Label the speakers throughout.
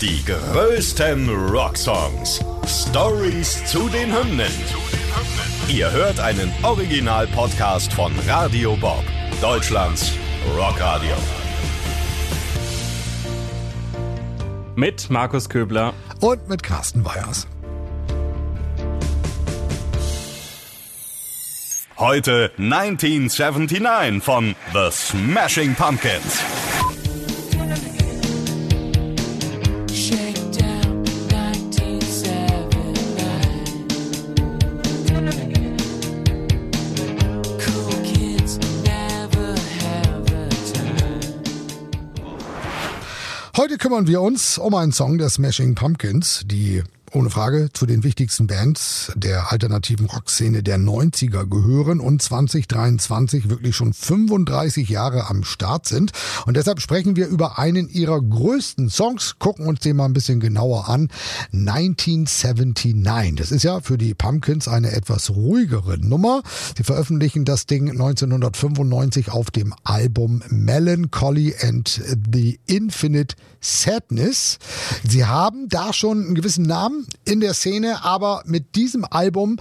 Speaker 1: Die größten Rocksongs. Stories zu den Hymnen. Ihr hört einen Original-Podcast von Radio Bob, Deutschlands Rockradio.
Speaker 2: Mit Markus Köbler
Speaker 3: und mit Carsten Weyers.
Speaker 1: Heute 1979 von The Smashing Pumpkins.
Speaker 3: Heute kümmern wir uns um einen Song der Smashing Pumpkins, die ohne Frage zu den wichtigsten Bands der alternativen Rockszene der 90er gehören und 2023 wirklich schon 35 Jahre am Start sind. Und deshalb sprechen wir über einen ihrer größten Songs, gucken uns den mal ein bisschen genauer an. 1979. Das ist ja für die Pumpkins eine etwas ruhigere Nummer. Sie veröffentlichen das Ding 1995 auf dem Album Melancholy and the Infinite Sadness. Sie haben da schon einen gewissen Namen in der Szene, aber mit diesem Album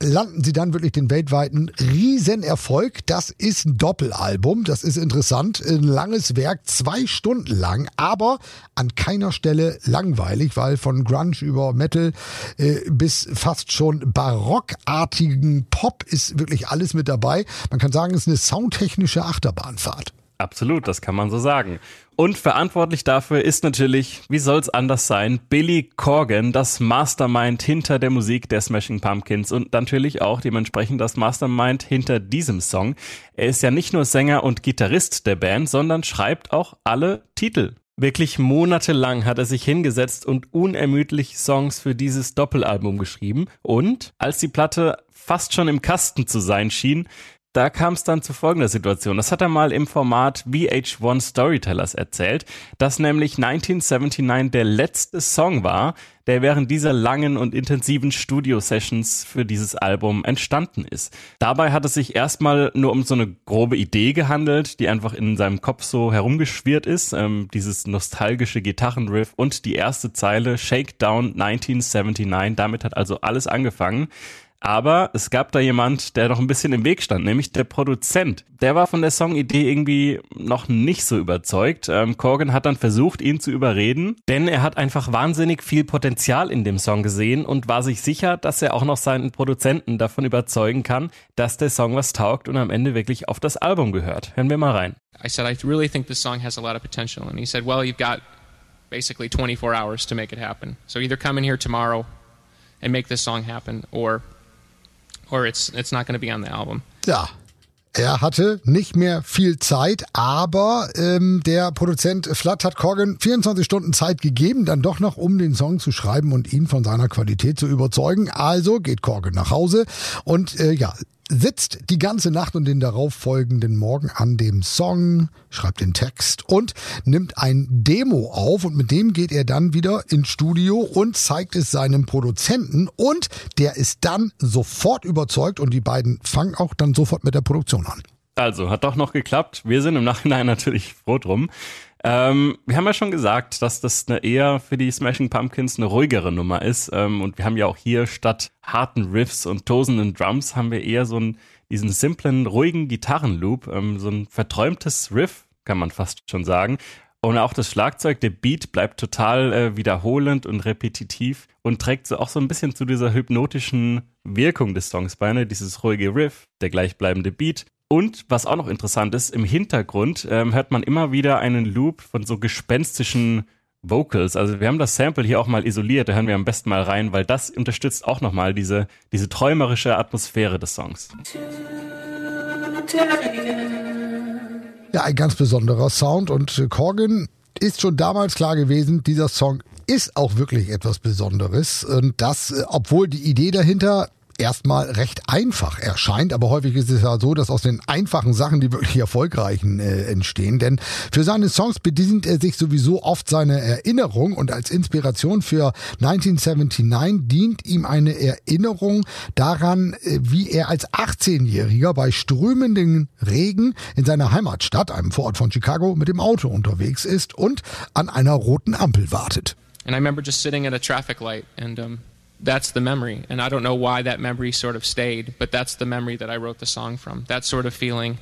Speaker 3: landen sie dann wirklich den weltweiten Riesenerfolg. Das ist ein Doppelalbum, das ist interessant, ein langes Werk, zwei Stunden lang, aber an keiner Stelle langweilig, weil von Grunge über Metal äh, bis fast schon barockartigen Pop ist wirklich alles mit dabei. Man kann sagen, es ist eine soundtechnische Achterbahnfahrt.
Speaker 2: Absolut, das kann man so sagen. Und verantwortlich dafür ist natürlich, wie soll's anders sein, Billy Corgan, das Mastermind hinter der Musik der Smashing Pumpkins und natürlich auch dementsprechend das Mastermind hinter diesem Song. Er ist ja nicht nur Sänger und Gitarrist der Band, sondern schreibt auch alle Titel. Wirklich monatelang hat er sich hingesetzt und unermüdlich Songs für dieses Doppelalbum geschrieben. Und als die Platte fast schon im Kasten zu sein schien, da kam es dann zu folgender Situation. Das hat er mal im Format VH1 Storytellers erzählt, dass nämlich 1979 der letzte Song war, der während dieser langen und intensiven Studio-Sessions für dieses Album entstanden ist. Dabei hat es sich erstmal nur um so eine grobe Idee gehandelt, die einfach in seinem Kopf so herumgeschwirrt ist. Ähm, dieses nostalgische Gitarrenriff und die erste Zeile Shakedown 1979. Damit hat also alles angefangen. Aber es gab da jemand, der noch ein bisschen im Weg stand, nämlich der Produzent. Der war von der Songidee irgendwie noch nicht so überzeugt. Ähm, Corgan hat dann versucht, ihn zu überreden, denn er hat einfach wahnsinnig viel Potenzial in dem Song gesehen und war sich sicher, dass er auch noch seinen Produzenten davon überzeugen kann, dass der Song was taugt und am Ende wirklich auf das Album gehört. Hören wir mal rein.
Speaker 4: I said, I really think this song has a lot of potential. And he said, well, you've got basically 24 hours to make it happen. So either come in here tomorrow and make this song happen or or it's it's not going to be on the album.
Speaker 3: Ja. Er hatte nicht mehr viel Zeit, aber ähm, der Produzent Flat hat Corgan 24 Stunden Zeit gegeben, dann doch noch, um den Song zu schreiben und ihn von seiner Qualität zu überzeugen. Also geht Corgan nach Hause und äh, ja, sitzt die ganze Nacht und den darauffolgenden Morgen an dem Song, schreibt den Text und nimmt ein Demo auf und mit dem geht er dann wieder ins Studio und zeigt es seinem Produzenten und der ist dann sofort überzeugt und die beiden fangen auch dann sofort mit der Produktion an.
Speaker 2: Also, hat doch noch geklappt. Wir sind im Nachhinein natürlich froh drum. Ähm, wir haben ja schon gesagt, dass das eine eher für die Smashing Pumpkins eine ruhigere Nummer ist. Ähm, und wir haben ja auch hier statt harten Riffs und tosenden Drums haben wir eher so einen, diesen simplen, ruhigen Gitarrenloop, ähm, so ein verträumtes Riff, kann man fast schon sagen. Und auch das Schlagzeug, der Beat bleibt total äh, wiederholend und repetitiv und trägt so auch so ein bisschen zu dieser hypnotischen Wirkung des Songs bei, ne? Dieses ruhige Riff, der gleichbleibende Beat und was auch noch interessant ist, im Hintergrund ähm, hört man immer wieder einen Loop von so gespenstischen Vocals. Also wir haben das Sample hier auch mal isoliert, da hören wir am besten mal rein, weil das unterstützt auch nochmal diese, diese träumerische Atmosphäre des Songs.
Speaker 3: Ja, ein ganz besonderer Sound und Corgan ist schon damals klar gewesen, dieser Song ist auch wirklich etwas Besonderes und das, obwohl die Idee dahinter erstmal recht einfach erscheint, aber häufig ist es ja so, dass aus den einfachen Sachen die wirklich erfolgreichen äh, entstehen. Denn für seine Songs bedient er sich sowieso oft seine Erinnerung und als Inspiration für 1979 dient ihm eine Erinnerung daran, äh, wie er als 18-Jähriger bei strömenden Regen in seiner Heimatstadt, einem Vorort von Chicago, mit dem Auto unterwegs ist und an einer roten Ampel wartet.
Speaker 4: And I remember just sitting at a traffic light and um that's the memory. And I don't know why that memory sort of stayed, but that's the memory that I wrote the song from. That sort of feeling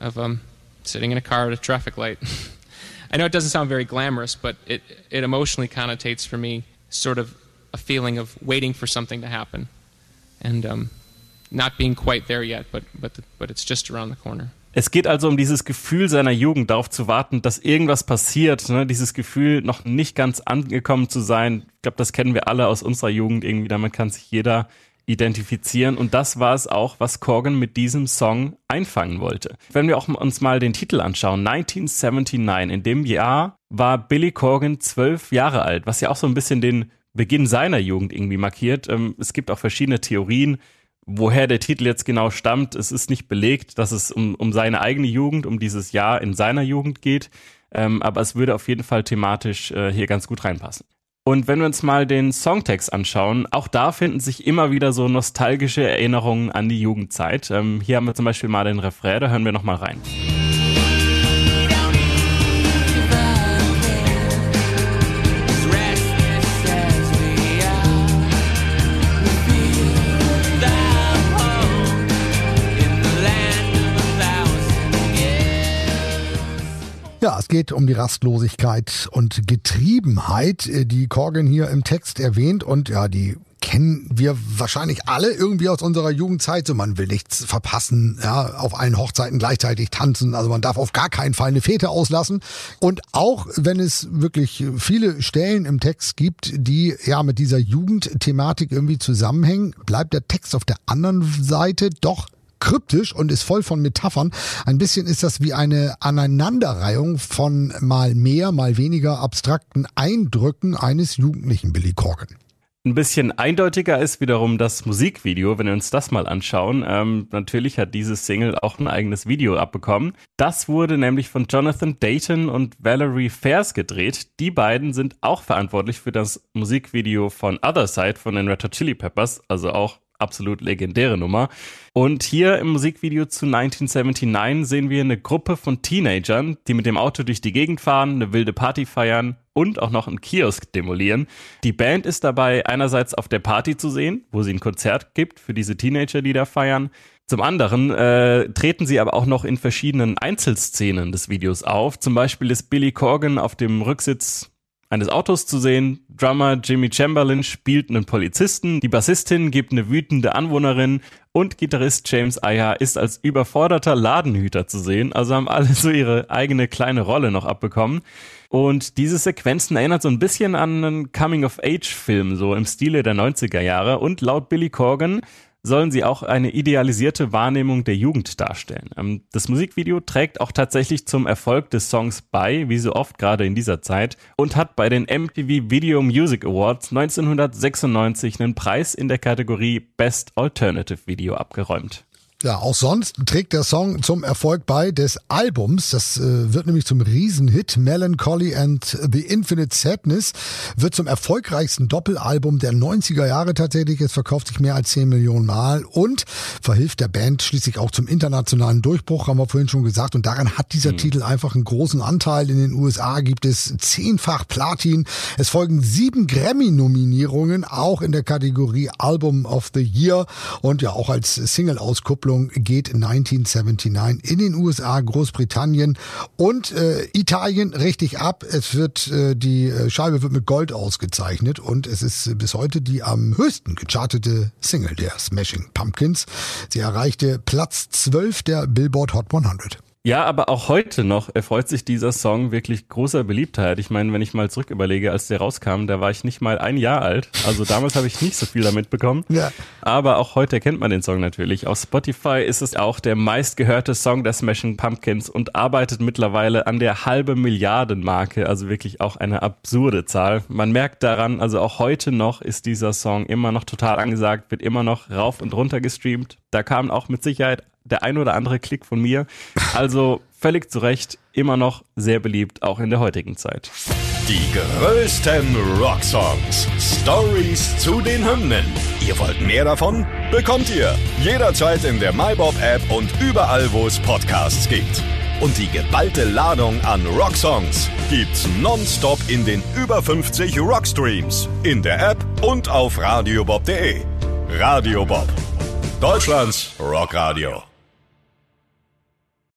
Speaker 4: of um, sitting in a car at a traffic light. I know it doesn't sound very glamorous, but it, it emotionally connotates for me sort of a feeling of waiting for something to happen and um, not being quite there yet, but, but, the, but it's just around the corner.
Speaker 2: Es geht also um dieses Gefühl seiner Jugend, darauf zu warten, dass irgendwas passiert. Ne? Dieses Gefühl, noch nicht ganz angekommen zu sein. Ich glaube, das kennen wir alle aus unserer Jugend irgendwie. Damit kann sich jeder identifizieren. Und das war es auch, was Corgan mit diesem Song einfangen wollte. Wenn wir auch uns mal den Titel anschauen, 1979, in dem Jahr war Billy Corgan zwölf Jahre alt, was ja auch so ein bisschen den Beginn seiner Jugend irgendwie markiert. Ähm, es gibt auch verschiedene Theorien, woher der Titel jetzt genau stammt, es ist nicht belegt, dass es um, um seine eigene Jugend, um dieses Jahr in seiner Jugend geht. Ähm, aber es würde auf jeden Fall thematisch äh, hier ganz gut reinpassen. Und wenn wir uns mal den Songtext anschauen, auch da finden sich immer wieder so nostalgische Erinnerungen an die Jugendzeit. Ähm, hier haben wir zum Beispiel mal den Refrain, da hören wir nochmal rein.
Speaker 3: Es geht um die Rastlosigkeit und Getriebenheit, äh, die Corgan hier im Text erwähnt und ja, die kennen wir wahrscheinlich alle irgendwie aus unserer Jugendzeit. So, man will nichts verpassen, ja, auf allen Hochzeiten gleichzeitig tanzen. Also man darf auf gar keinen Fall eine Fete auslassen. Und auch wenn es wirklich viele Stellen im Text gibt, die ja mit dieser Jugendthematik irgendwie zusammenhängen, bleibt der Text auf der anderen Seite doch kryptisch und ist voll von Metaphern. Ein bisschen ist das wie eine Aneinanderreihung von mal mehr, mal weniger abstrakten Eindrücken eines jugendlichen Billy Corgan.
Speaker 2: Ein bisschen eindeutiger ist wiederum das Musikvideo, wenn wir uns das mal anschauen. Ähm, natürlich hat dieses Single auch ein eigenes Video abbekommen. Das wurde nämlich von Jonathan Dayton und Valerie Fairs gedreht. Die beiden sind auch verantwortlich für das Musikvideo von Other Side von den Red Hot Chili Peppers, also auch absolut legendäre Nummer. Und hier im Musikvideo zu 1979 sehen wir eine Gruppe von Teenagern, die mit dem Auto durch die Gegend fahren, eine wilde Party feiern und auch noch einen Kiosk demolieren. Die Band ist dabei einerseits auf der Party zu sehen, wo sie ein Konzert gibt für diese Teenager, die da feiern. Zum anderen äh, treten sie aber auch noch in verschiedenen Einzelszenen des Videos auf. Zum Beispiel ist Billy Corgan auf dem Rücksitz eines Autos zu sehen. Drummer Jimmy Chamberlain spielt einen Polizisten, die Bassistin gibt eine wütende Anwohnerin und Gitarrist James Aya ist als überforderter Ladenhüter zu sehen. Also haben alle so ihre eigene kleine Rolle noch abbekommen. Und diese Sequenzen erinnert so ein bisschen an einen Coming-of-Age-Film, so im Stile der 90er Jahre. Und laut Billy Corgan sollen sie auch eine idealisierte Wahrnehmung der Jugend darstellen. Ähm, das Musikvideo trägt auch tatsächlich zum Erfolg des Songs bei, wie so oft gerade in dieser Zeit, und hat bei den MTV Video Music Awards 1996 einen Preis in der Kategorie Best Alternative Video abgeräumt.
Speaker 3: Ja, auch sonst trägt der Song zum Erfolg bei des Albums. Das äh, wird nämlich zum Riesenhit. Melancholy and the Infinite Sadness wird zum erfolgreichsten Doppelalbum der 90er Jahre tatsächlich. Es verkauft sich mehr als 10 Millionen Mal und verhilft der Band schließlich auch zum internationalen Durchbruch, haben wir vorhin schon gesagt. Und daran hat dieser mhm. Titel einfach einen großen Anteil. In den USA gibt es zehnfach Platin. Es folgen sieben Grammy-Nominierungen, auch in der Kategorie Album of the Year und ja auch als Single-Auskupplung Auskopplung geht 1979 in den USA, Großbritannien und äh, Italien richtig ab. Es wird äh, die äh, Scheibe wird mit Gold ausgezeichnet und es ist bis heute die am höchsten gechartete Single der Smashing Pumpkins. Sie erreichte Platz 12 der Billboard Hot 100.
Speaker 2: Ja, aber auch heute noch erfreut sich dieser Song wirklich großer Beliebtheit. Ich meine, wenn ich mal zurück überlege, als der rauskam, da war ich nicht mal ein Jahr alt. Also damals habe ich nicht so viel damit bekommen. Ja. Aber auch heute kennt man den Song natürlich. Auf Spotify ist es auch der meistgehörte Song der Smashing Pumpkins und arbeitet mittlerweile an der halbe Milliarden Marke. Also wirklich auch eine absurde Zahl. Man merkt daran, also auch heute noch ist dieser Song immer noch total angesagt, wird immer noch rauf und runter gestreamt. Da kam auch mit Sicherheit der ein oder andere Klick von mir. Also völlig zu Recht immer noch sehr beliebt, auch in der heutigen Zeit.
Speaker 1: Die größten Rocksongs. Stories zu den Hymnen. Ihr wollt mehr davon? Bekommt ihr jederzeit in der MyBob-App und überall, wo es Podcasts gibt. Und die geballte Ladung an Rocksongs gibt's nonstop in den über 50 Rockstreams, in der App und auf radiobob.de. Radio Bob. Deutschlands Rockradio.